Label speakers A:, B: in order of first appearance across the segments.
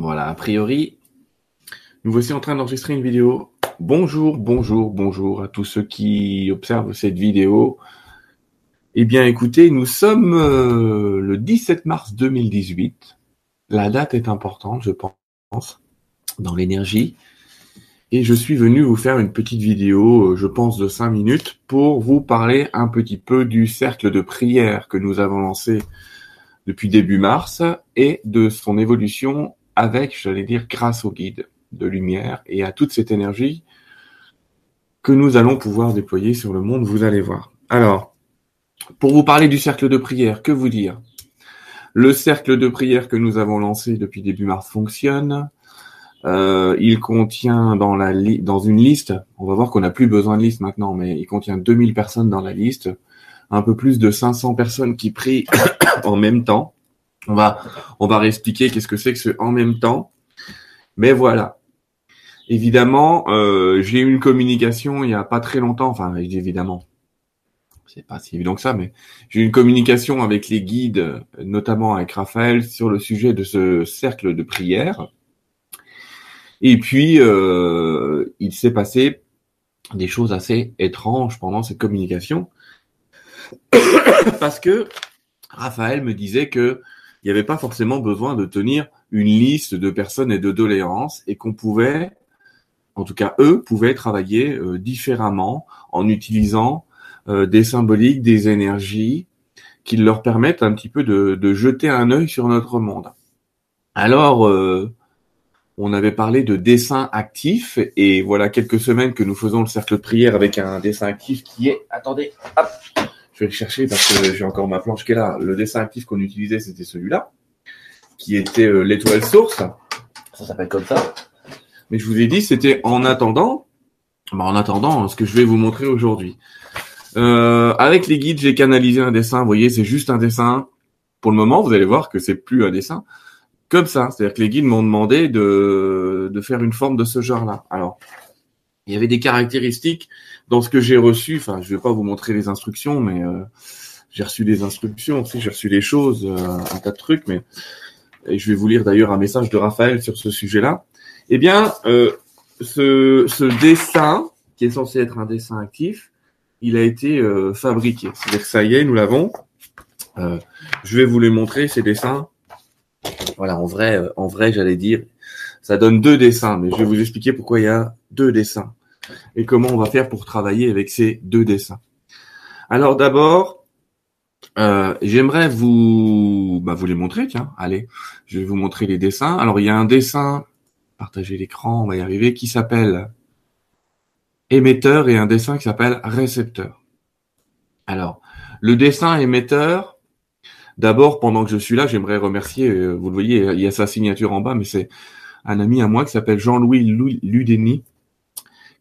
A: Voilà, a priori, nous voici en train d'enregistrer une vidéo. Bonjour, bonjour, bonjour à tous ceux qui observent cette vidéo. Eh bien, écoutez, nous sommes euh, le 17 mars 2018. La date est importante, je pense, dans l'énergie. Et je suis venu vous faire une petite vidéo, euh, je pense, de 5 minutes pour vous parler un petit peu du cercle de prière que nous avons lancé depuis début mars et de son évolution avec, j'allais dire, grâce au guide de lumière et à toute cette énergie que nous allons pouvoir déployer sur le monde, vous allez voir. Alors, pour vous parler du cercle de prière, que vous dire? Le cercle de prière que nous avons lancé depuis début mars fonctionne. Euh, il contient dans la dans une liste, on va voir qu'on n'a plus besoin de liste maintenant, mais il contient 2000 personnes dans la liste, un peu plus de 500 personnes qui prient en même temps. On va on va réexpliquer qu'est-ce que c'est que ce en même temps. Mais voilà. Évidemment, euh, j'ai eu une communication il y a pas très longtemps, enfin évidemment, c'est pas si évident que ça, mais j'ai eu une communication avec les guides, notamment avec Raphaël, sur le sujet de ce cercle de prière. Et puis, euh, il s'est passé des choses assez étranges pendant cette communication. Parce que Raphaël me disait que il n'y avait pas forcément besoin de tenir une liste de personnes et de doléances et qu'on pouvait, en tout cas eux, pouvaient travailler euh, différemment en utilisant euh, des symboliques, des énergies qui leur permettent un petit peu de, jeter un œil sur notre monde. Alors, euh, on avait parlé de dessin actif et voilà quelques semaines que nous faisons le cercle prière avec un dessin actif qui est, attendez, hop, je vais le chercher parce que j'ai encore ma planche qui est là. Le dessin actif qu'on utilisait, c'était celui-là, qui était euh, l'étoile source. Ça s'appelle comme ça. Mais je vous ai dit, c'était en attendant, bah, en attendant ce que je vais vous montrer aujourd'hui. Euh, avec les guides, j'ai canalisé un dessin. Vous voyez, c'est juste un dessin. Pour le moment, vous allez voir que c'est plus un dessin comme ça. C'est-à-dire que les guides m'ont demandé de, de faire une forme de ce genre-là. Alors, il y avait des caractéristiques dans ce que j'ai reçu. Enfin, je vais pas vous montrer les instructions, mais euh, j'ai reçu des instructions, tu j'ai reçu des choses, euh, un tas de trucs, mais et je vais vous lire d'ailleurs un message de Raphaël sur ce sujet-là. Eh bien, euh, ce, ce dessin, qui est censé être un dessin actif, il a été fabriqué. C'est-à-dire que ça y est, nous l'avons. je vais vous les montrer, ces dessins. Voilà, en vrai, en vrai, j'allais dire, ça donne deux dessins, mais je vais vous expliquer pourquoi il y a deux dessins et comment on va faire pour travailler avec ces deux dessins. Alors d'abord, euh, j'aimerais vous, bah, vous les montrer. Tiens, allez, je vais vous montrer les dessins. Alors il y a un dessin, partagez l'écran, on va y arriver, qui s'appelle émetteur et un dessin qui s'appelle récepteur. Alors, le dessin émetteur, d'abord, pendant que je suis là, j'aimerais remercier, euh, vous le voyez, il y a sa signature en bas, mais c'est un ami à moi qui s'appelle Jean-Louis Ludeni,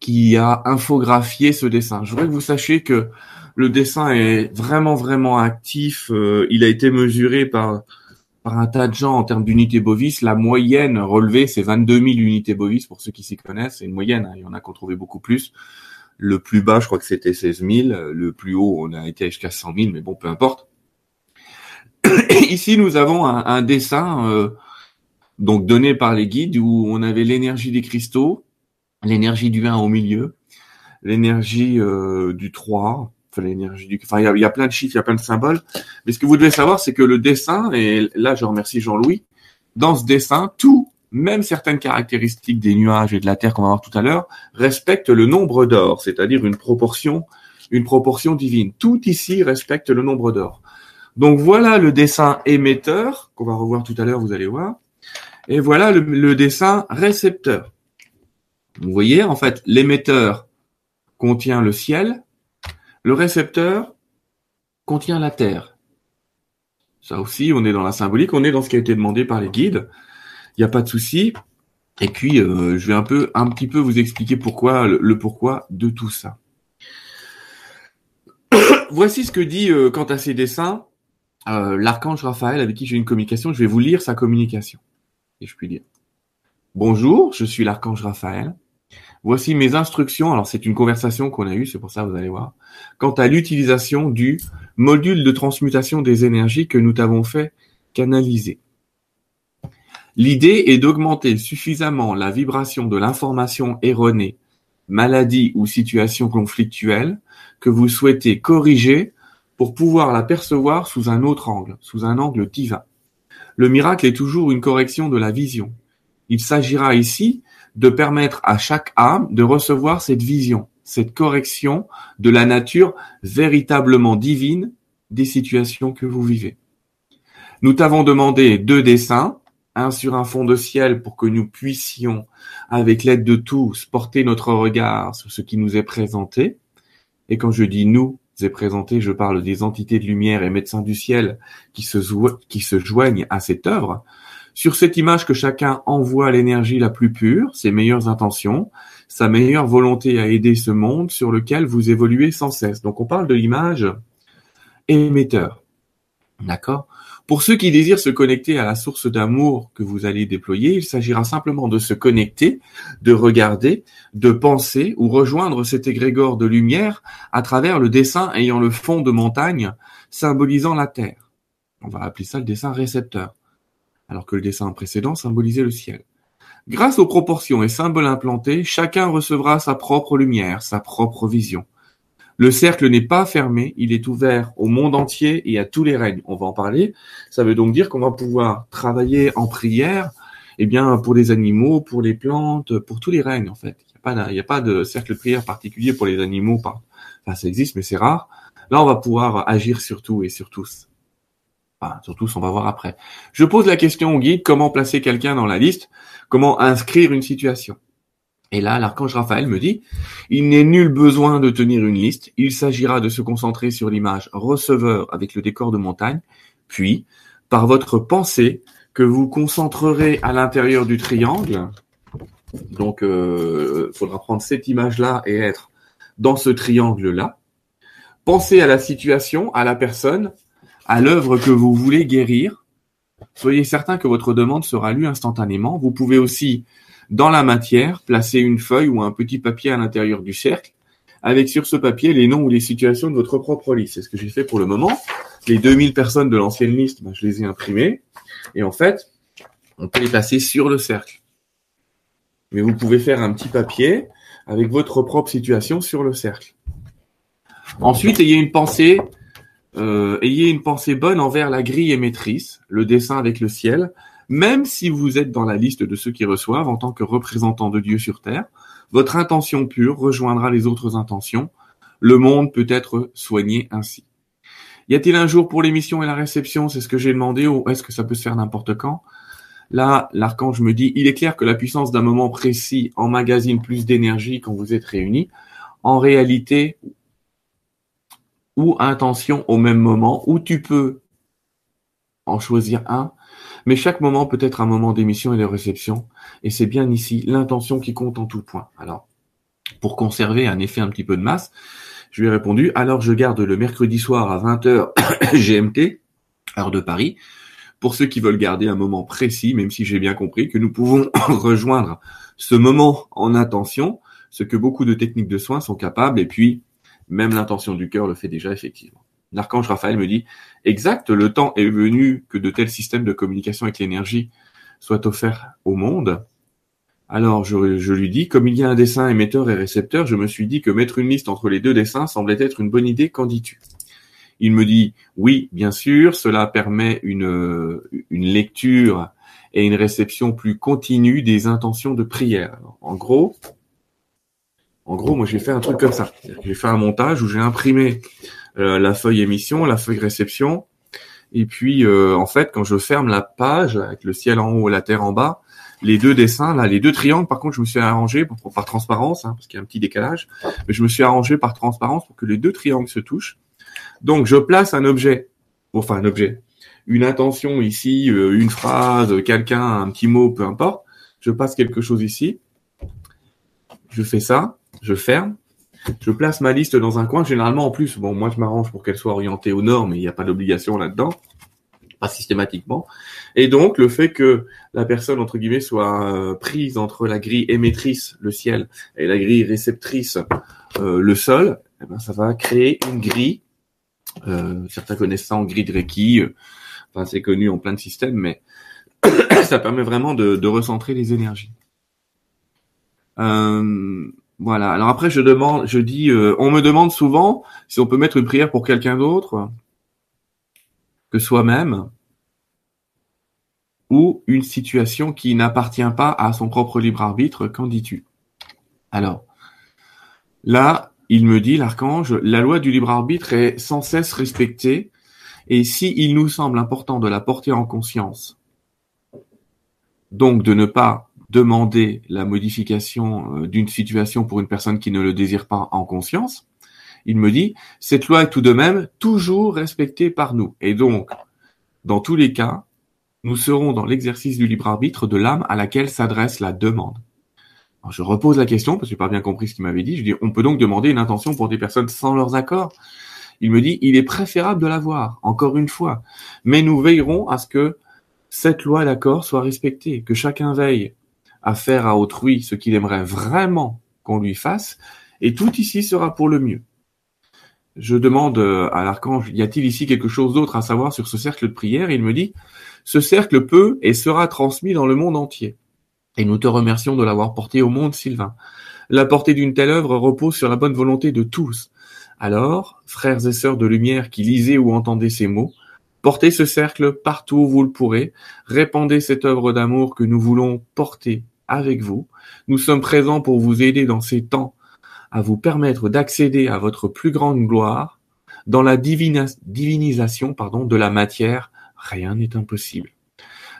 A: qui a infographié ce dessin. Je voudrais que vous sachiez que le dessin est vraiment vraiment actif. Euh, il a été mesuré par par un tas de gens en termes d'unités bovis. La moyenne relevée, c'est 22 000 unités bovis pour ceux qui s'y connaissent. C'est une moyenne. Hein. Il y en a qu'on trouvait beaucoup plus. Le plus bas, je crois que c'était 16 000. Le plus haut, on a été jusqu'à 100 000, mais bon, peu importe. Ici, nous avons un, un dessin euh, donc donné par les guides où on avait l'énergie des cristaux, l'énergie du 1 au milieu, l'énergie euh, du 3, enfin l'énergie du... Enfin, il y, a, plein de chiffres, il y a plein de symboles. Mais ce que vous devez savoir, c'est que le dessin, et là je remercie Jean-Louis, dans ce dessin, tout, même certaines caractéristiques des nuages et de la Terre qu'on va voir tout à l'heure, respectent le nombre d'or, c'est-à-dire une proportion, une proportion divine. Tout ici respecte le nombre d'or. Donc voilà le dessin émetteur, qu'on va revoir tout à l'heure, vous allez voir. Et voilà le dessin récepteur. Vous voyez, en fait, l'émetteur contient le ciel, le récepteur contient la terre. Ça aussi, on est dans la symbolique, on est dans ce qui a été demandé par les guides. Il n'y a pas de souci. Et puis, euh, je vais un peu, un petit peu vous expliquer pourquoi, le, pourquoi de tout ça. Voici ce que dit euh, quant à ces dessins euh, l'archange Raphaël avec qui j'ai une communication. Je vais vous lire sa communication, et je puis dire. Bonjour, je suis l'archange Raphaël. Voici mes instructions. Alors c'est une conversation qu'on a eue, c'est pour ça vous allez voir. Quant à l'utilisation du module de transmutation des énergies que nous t'avons fait canaliser. L'idée est d'augmenter suffisamment la vibration de l'information erronée, maladie ou situation conflictuelle que vous souhaitez corriger pour pouvoir la percevoir sous un autre angle, sous un angle divin. Le miracle est toujours une correction de la vision. Il s'agira ici de permettre à chaque âme de recevoir cette vision, cette correction de la nature véritablement divine des situations que vous vivez. Nous t'avons demandé deux dessins, un sur un fond de ciel pour que nous puissions, avec l'aide de tous, porter notre regard sur ce qui nous est présenté. Et quand je dis nous est présenté, je parle des entités de lumière et médecins du ciel qui se, joignent à cette œuvre. Sur cette image que chacun envoie l'énergie la plus pure, ses meilleures intentions, sa meilleure volonté à aider ce monde sur lequel vous évoluez sans cesse. Donc on parle de l'image émetteur. D'accord? Pour ceux qui désirent se connecter à la source d'amour que vous allez déployer, il s'agira simplement de se connecter, de regarder, de penser ou rejoindre cet égrégore de lumière à travers le dessin ayant le fond de montagne symbolisant la Terre. On va appeler ça le dessin récepteur, alors que le dessin précédent symbolisait le ciel. Grâce aux proportions et symboles implantés, chacun recevra sa propre lumière, sa propre vision. Le cercle n'est pas fermé, il est ouvert au monde entier et à tous les règnes. On va en parler. Ça veut donc dire qu'on va pouvoir travailler en prière, eh bien, pour les animaux, pour les plantes, pour tous les règnes, en fait. Il n'y a, pas de cercle de prière particulier pour les animaux. Enfin, ça existe, mais c'est rare. Là, on va pouvoir agir sur tout et sur tous. Enfin, sur tous, on va voir après. Je pose la question au guide, comment placer quelqu'un dans la liste? Comment inscrire une situation? Et là, l'archange Raphaël me dit, il n'est nul besoin de tenir une liste, il s'agira de se concentrer sur l'image receveur avec le décor de montagne, puis, par votre pensée, que vous concentrerez à l'intérieur du triangle. Donc, il euh, faudra prendre cette image-là et être dans ce triangle-là. Pensez à la situation, à la personne, à l'œuvre que vous voulez guérir. Soyez certain que votre demande sera lue instantanément. Vous pouvez aussi dans la matière, placez une feuille ou un petit papier à l'intérieur du cercle, avec sur ce papier les noms ou les situations de votre propre liste. C'est ce que j'ai fait pour le moment. Les 2000 personnes de l'ancienne liste, ben, je les ai imprimées. Et en fait, on peut les placer sur le cercle. Mais vous pouvez faire un petit papier avec votre propre situation sur le cercle. Ensuite, ayez une pensée, euh, ayez une pensée bonne envers la grille émettrice, le dessin avec le ciel, même si vous êtes dans la liste de ceux qui reçoivent en tant que représentant de Dieu sur terre, votre intention pure rejoindra les autres intentions. Le monde peut être soigné ainsi. Y a-t-il un jour pour l'émission et la réception? C'est ce que j'ai demandé ou est-ce que ça peut se faire n'importe quand? Là, l'archange me dit, il est clair que la puissance d'un moment précis emmagasine plus d'énergie quand vous êtes réunis. En réalité, ou intention au même moment, ou tu peux en choisir un, mais chaque moment peut être un moment d'émission et de réception, et c'est bien ici l'intention qui compte en tout point. Alors, pour conserver un effet un petit peu de masse, je lui ai répondu, alors je garde le mercredi soir à 20h GMT, heure de Paris, pour ceux qui veulent garder un moment précis, même si j'ai bien compris que nous pouvons rejoindre ce moment en intention, ce que beaucoup de techniques de soins sont capables, et puis même l'intention du cœur le fait déjà effectivement. L'archange Raphaël me dit, exact, le temps est venu que de tels systèmes de communication avec l'énergie soient offerts au monde. Alors je, lui dis, comme il y a un dessin émetteur et récepteur, je me suis dit que mettre une liste entre les deux dessins semblait être une bonne idée, qu'en dis-tu Il me dit, oui, bien sûr, cela permet une, une lecture et une réception plus continue des intentions de prière. en gros, en gros, moi j'ai fait un truc comme ça. J'ai fait un montage où j'ai imprimé euh, la feuille émission, la feuille réception. Et puis, euh, en fait, quand je ferme la page avec le ciel en haut et la terre en bas, les deux dessins, là, les deux triangles, par contre, je me suis arrangé par transparence, hein, parce qu'il y a un petit décalage, mais je me suis arrangé par transparence pour que les deux triangles se touchent. Donc, je place un objet, enfin un objet, une intention ici, euh, une phrase, quelqu'un, un petit mot, peu importe. Je passe quelque chose ici. Je fais ça, je ferme, je place ma liste dans un coin. Généralement, en plus, bon, moi, je m'arrange pour qu'elle soit orientée au nord, mais il n'y a pas d'obligation là-dedans, pas systématiquement. Et donc, le fait que la personne entre guillemets soit euh, prise entre la grille émettrice, le ciel, et la grille réceptrice, euh, le sol, eh ben, ça va créer une grille. Euh, certains connaissent ça en grille de Reiki. Enfin, c'est connu en plein de systèmes, mais ça permet vraiment de, recentrer les énergies. Euh, voilà. Alors après, je demande, je dis, euh, on me demande souvent si on peut mettre une prière pour quelqu'un d'autre que soi-même ou une situation qui n'appartient pas à son propre libre arbitre. Qu'en dis-tu? Alors, là, il me dit, l'archange, la loi du libre arbitre est sans cesse respectée, et si il nous semble important de la porter en conscience, donc de ne pas demander la modification euh, d'une situation pour une personne qui ne le désire pas en conscience, il me dit, cette loi est tout de même toujours respectée par nous. Et donc, dans tous les cas, nous serons dans l'exercice du libre arbitre de l'âme à laquelle s'adresse la demande. je repose la question, parce que j'ai pas bien compris ce qu'il m'avait dit. Je dis, on peut donc demander une intention pour des personnes sans leurs accords? Il me dit, il est préférable de l'avoir, encore une fois. Mais nous veillerons à ce que cette loi d'accord soit respectée, que chacun veille à faire à autrui ce qu'il aimerait vraiment qu'on lui fasse, et tout ici sera pour le mieux. Je demande à l'archange, y a-t-il ici quelque chose d'autre à savoir sur ce cercle de prière? Il me dit, ce cercle peut et sera transmis dans le monde entier. Et nous te remercions de l'avoir porté au monde, Sylvain. La portée d'une telle œuvre repose sur la bonne volonté de tous. Alors, frères et sœurs de lumière qui lisez ou entendez ces mots, portez ce cercle partout où vous le pourrez, répandez cette œuvre d'amour que nous voulons porter avec vous. Nous sommes présents pour vous aider dans ces temps à vous permettre d'accéder à votre plus grande gloire. Dans la divinisation pardon, de la matière, rien n'est impossible.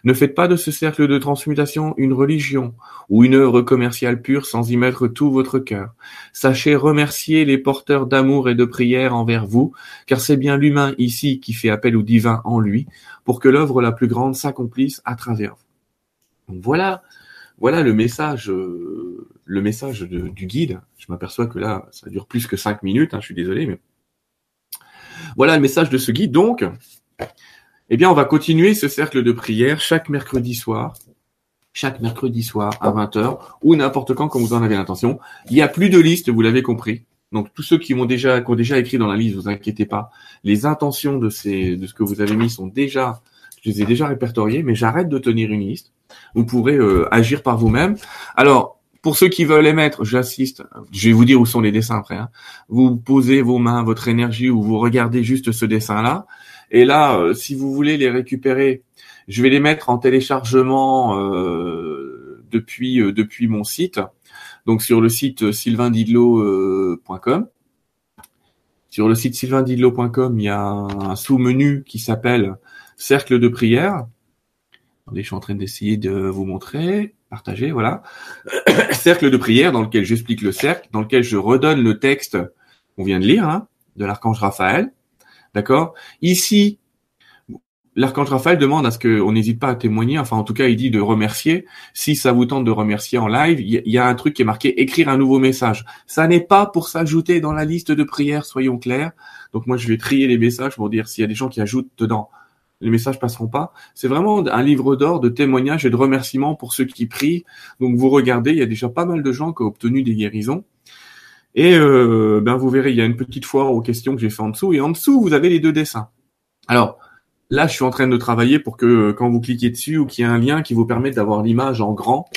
A: Ne faites pas de ce cercle de transmutation une religion ou une œuvre commerciale pure sans y mettre tout votre cœur. Sachez remercier les porteurs d'amour et de prière envers vous, car c'est bien l'humain ici qui fait appel au divin en lui, pour que l'œuvre la plus grande s'accomplisse à travers vous. voilà, voilà le message, euh, le message du guide. Je m'aperçois que là, ça dure plus que cinq minutes. Hein, je suis désolé, mais voilà le message de ce guide. Donc, eh bien, on va continuer ce cercle de prière chaque mercredi soir, chaque mercredi soir à 20h ou n'importe quand quand vous en avez l'intention. Il n'y a plus de liste, vous l'avez compris. Donc tous ceux qui ont déjà écrit dans la liste, vous inquiétez pas. Les intentions de de ce que vous avez mis sont déjà je les ai déjà répertoriées, mais j'arrête de tenir une liste. Vous pourrez euh, agir par vous-même. Alors pour ceux qui veulent les mettre, j'assiste. Je vais vous dire où sont les dessins après. Hein. Vous posez vos mains, votre énergie, ou vous regardez juste ce dessin-là. Et là, euh, si vous voulez les récupérer, je vais les mettre en téléchargement euh, depuis depuis mon site. Donc sur le site sylvaindidlo.com. Sur le site sylvaindidlo.com, il y a un sous-menu qui s'appelle Cercle de prière. Attendez, je suis en train d'essayer de vous montrer, partager, voilà. cercle de prière dans lequel j'explique le cercle, dans lequel je redonne le texte qu'on vient de lire, hein, de l'archange Raphaël. D'accord? Ici, l'archange Raphaël demande à ce qu'on n'hésite pas à témoigner, enfin en tout cas il dit de remercier. Si ça vous tente de remercier en live, il y, a un truc qui est marqué écrire un nouveau message. Ça n'est pas pour s'ajouter dans la liste de prières, soyons clairs. Donc moi je vais trier les messages pour dire s'il y a des gens qui ajoutent dedans, les messages passeront pas. C'est vraiment un livre d'or de témoignages et de remerciements pour ceux qui prient. Donc vous regardez, il y a déjà pas mal de gens qui ont obtenu des guérisons. Et euh, ben vous verrez, il y a une petite foire aux questions que j'ai fait en dessous. Et en dessous, vous avez les deux dessins. Alors, là, je suis en train de travailler pour que quand vous cliquez dessus ou qu'il y ait un lien qui vous permette d'avoir l'image en grand,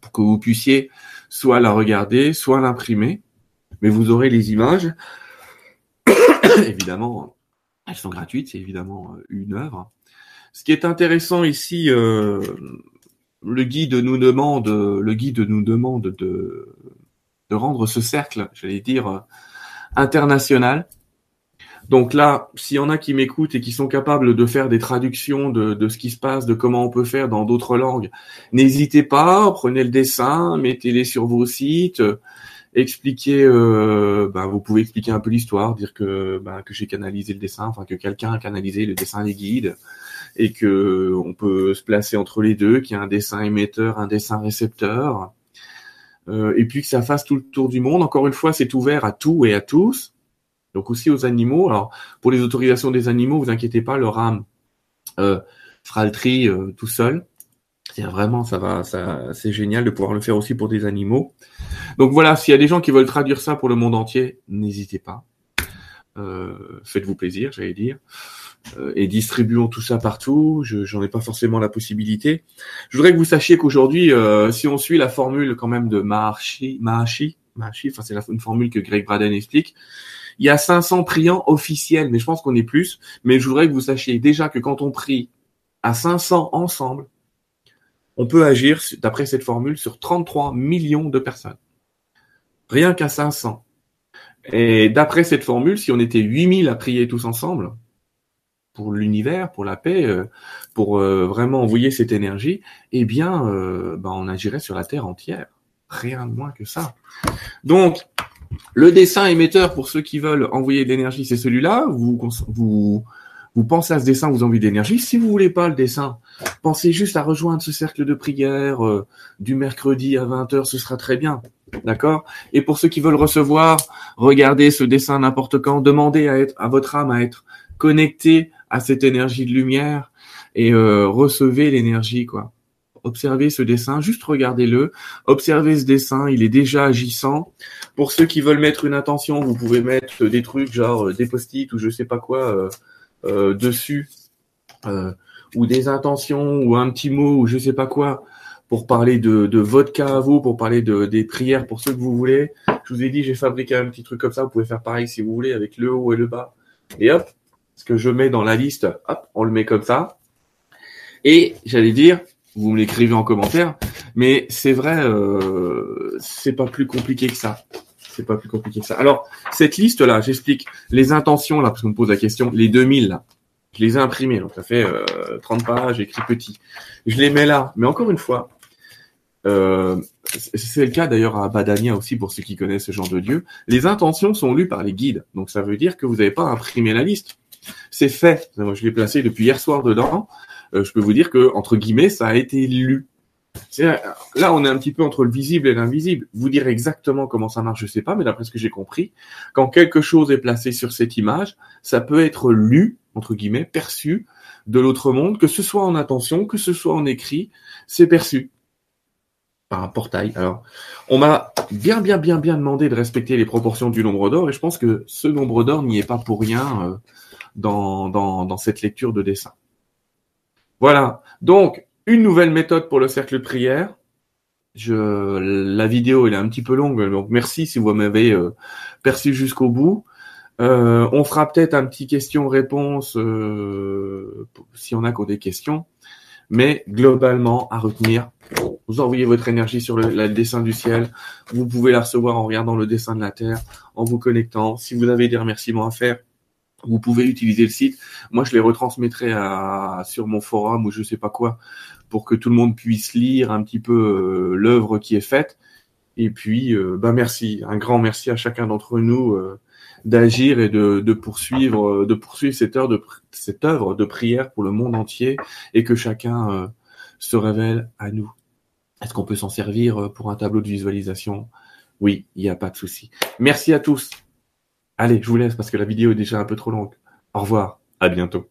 A: pour que vous puissiez soit la regarder, soit l'imprimer. Mais vous aurez les images. évidemment, elles sont gratuites, c'est évidemment euh, une œuvre. Ce qui est intéressant ici, euh, le guide nous demande, le guide nous demande de de rendre ce cercle, j'allais dire, euh, international. Donc là, s'il y en a qui m'écoutent et qui sont capables de faire des traductions de, de ce qui se passe, de comment on peut faire dans d'autres langues, n'hésitez pas, prenez le dessin, mettez-les sur vos sites, expliquez, euh, ben, vous pouvez expliquer un peu l'histoire, dire que, ben, que j'ai canalisé le dessin, enfin que quelqu'un a canalisé le dessin des guides, et que on peut se placer entre les deux, qu'il y a un dessin émetteur, un dessin récepteur, euh, et puis que ça fasse tout le tour du monde. Encore une fois, c'est ouvert à tout et à tous, donc aussi aux animaux. Alors pour les autorisations des animaux, vous inquiétez pas, leur âme euh, fera le tri euh, tout seul. C'est vraiment, ça va, ça, c'est génial de pouvoir le faire aussi pour des animaux. Donc voilà, s'il y a des gens qui veulent traduire ça pour le monde entier, n'hésitez pas. faites-vous plaisir, j'allais dire. et distribuons tout ça partout. Je j'en ai pas forcément la possibilité. Je voudrais que vous sachiez qu'aujourd'hui, si on suit la formule quand même de Mahashi, Mahashi, Mahashi, enfin c'est une formule que Greg Braden explique, il y a 500 priants officiels, mais je pense qu'on est plus. Mais je voudrais que vous sachiez déjà que quand on prie à 500 ensemble, on peut agir, d'après cette formule, sur 33 millions de personnes. Rien qu'à 500. Et d'après cette formule, si on était 8000 à prier tous ensemble, pour l'univers, pour la paix, euh, pour euh, vraiment envoyer cette énergie, eh bien, euh, ben, on agirait sur la Terre entière. Rien de moins que ça. Donc, le dessin émetteur, pour ceux qui veulent envoyer de l'énergie, c'est celui-là. Vous, vous, vous pensez à ce dessin, vous envoyez de l'énergie. Si vous voulez pas le dessin, pensez juste à rejoindre ce cercle de prière euh, du mercredi à 20h, ce sera très bien. D'accord? Et pour ceux qui veulent recevoir, regardez ce dessin n'importe quand, demandez à, être, à votre âme à être connecté à cette énergie de lumière et euh, recevez l'énergie, quoi observez ce dessin, juste regardez-le, observez ce dessin, il est déjà agissant. Pour ceux qui veulent mettre une intention, vous pouvez mettre des trucs genre euh, des post-it ou je sais pas quoi dessus, ou des intentions ou un petit mot ou je sais pas quoi pour parler de, de votre cas à vous, pour parler de, des prières pour ceux que vous voulez. Je vous ai dit, j'ai fabriqué un petit truc comme ça, vous pouvez faire pareil si vous voulez avec le haut et le bas. Et hop, ce que je mets dans la liste, hop, on le met comme ça. Et j'allais dire, vous me l'écrivez en commentaire. Mais c'est vrai, euh, c'est pas plus compliqué que ça. C'est pas plus compliqué que ça. Alors, cette liste-là, j'explique les intentions, là, parce qu'on me pose la question, les 2000, là, je les ai imprimées. Donc, ça fait euh, 30 pages, écrit petit. Je les mets là. Mais encore une fois, euh, c'est le cas d'ailleurs à Badania aussi pour ceux qui connaissent ce genre de dieu. Les intentions sont lues par les guides. Donc, ça veut dire que vous n'avez pas imprimé la liste. C'est fait. Moi, je l'ai placé depuis hier soir dedans. Euh, je peux vous dire que entre guillemets, ça a été lu. Là, on est un petit peu entre le visible et l'invisible. Vous dire exactement comment ça marche, je sais pas, mais d'après ce que j'ai compris, quand quelque chose est placé sur cette image, ça peut être lu, entre guillemets, perçu de l'autre monde, que ce soit en attention, que ce soit en écrit, c'est perçu par un portail. Alors, on m'a bien, bien, bien, bien demandé de respecter les proportions du nombre d'or, et je pense que ce nombre d'or n'y est pas pour rien euh, dans, cette lecture de dessin. Voilà. Donc, une nouvelle méthode pour le cercle prière. Je, la vidéo elle est un petit peu longue, donc merci si vous m'avez euh, perçu jusqu'au bout. Euh, on fera peut-être un petit question-réponse euh, si on a des questions. Mais globalement, à retenir, vous envoyez votre énergie sur le, dessin du ciel. Vous pouvez la recevoir en regardant le dessin de la Terre, en vous connectant. Si vous avez des remerciements à faire, vous pouvez utiliser le site. Moi, je les retransmettrai à, sur mon forum ou je sais pas quoi pour que tout le monde puisse lire un petit peu euh, l'œuvre qui est faite. Et puis, euh, bah merci, un grand merci à chacun d'entre nous euh, d'agir et de, poursuivre, de poursuivre cette heure de cette œuvre de prière pour le monde entier et que chacun se révèle à nous. Est-ce qu'on peut s'en servir pour un tableau de visualisation? Oui, il n'y a pas de souci. Merci à tous. Allez, je vous laisse parce que la vidéo est déjà un peu trop longue. Au revoir, à bientôt.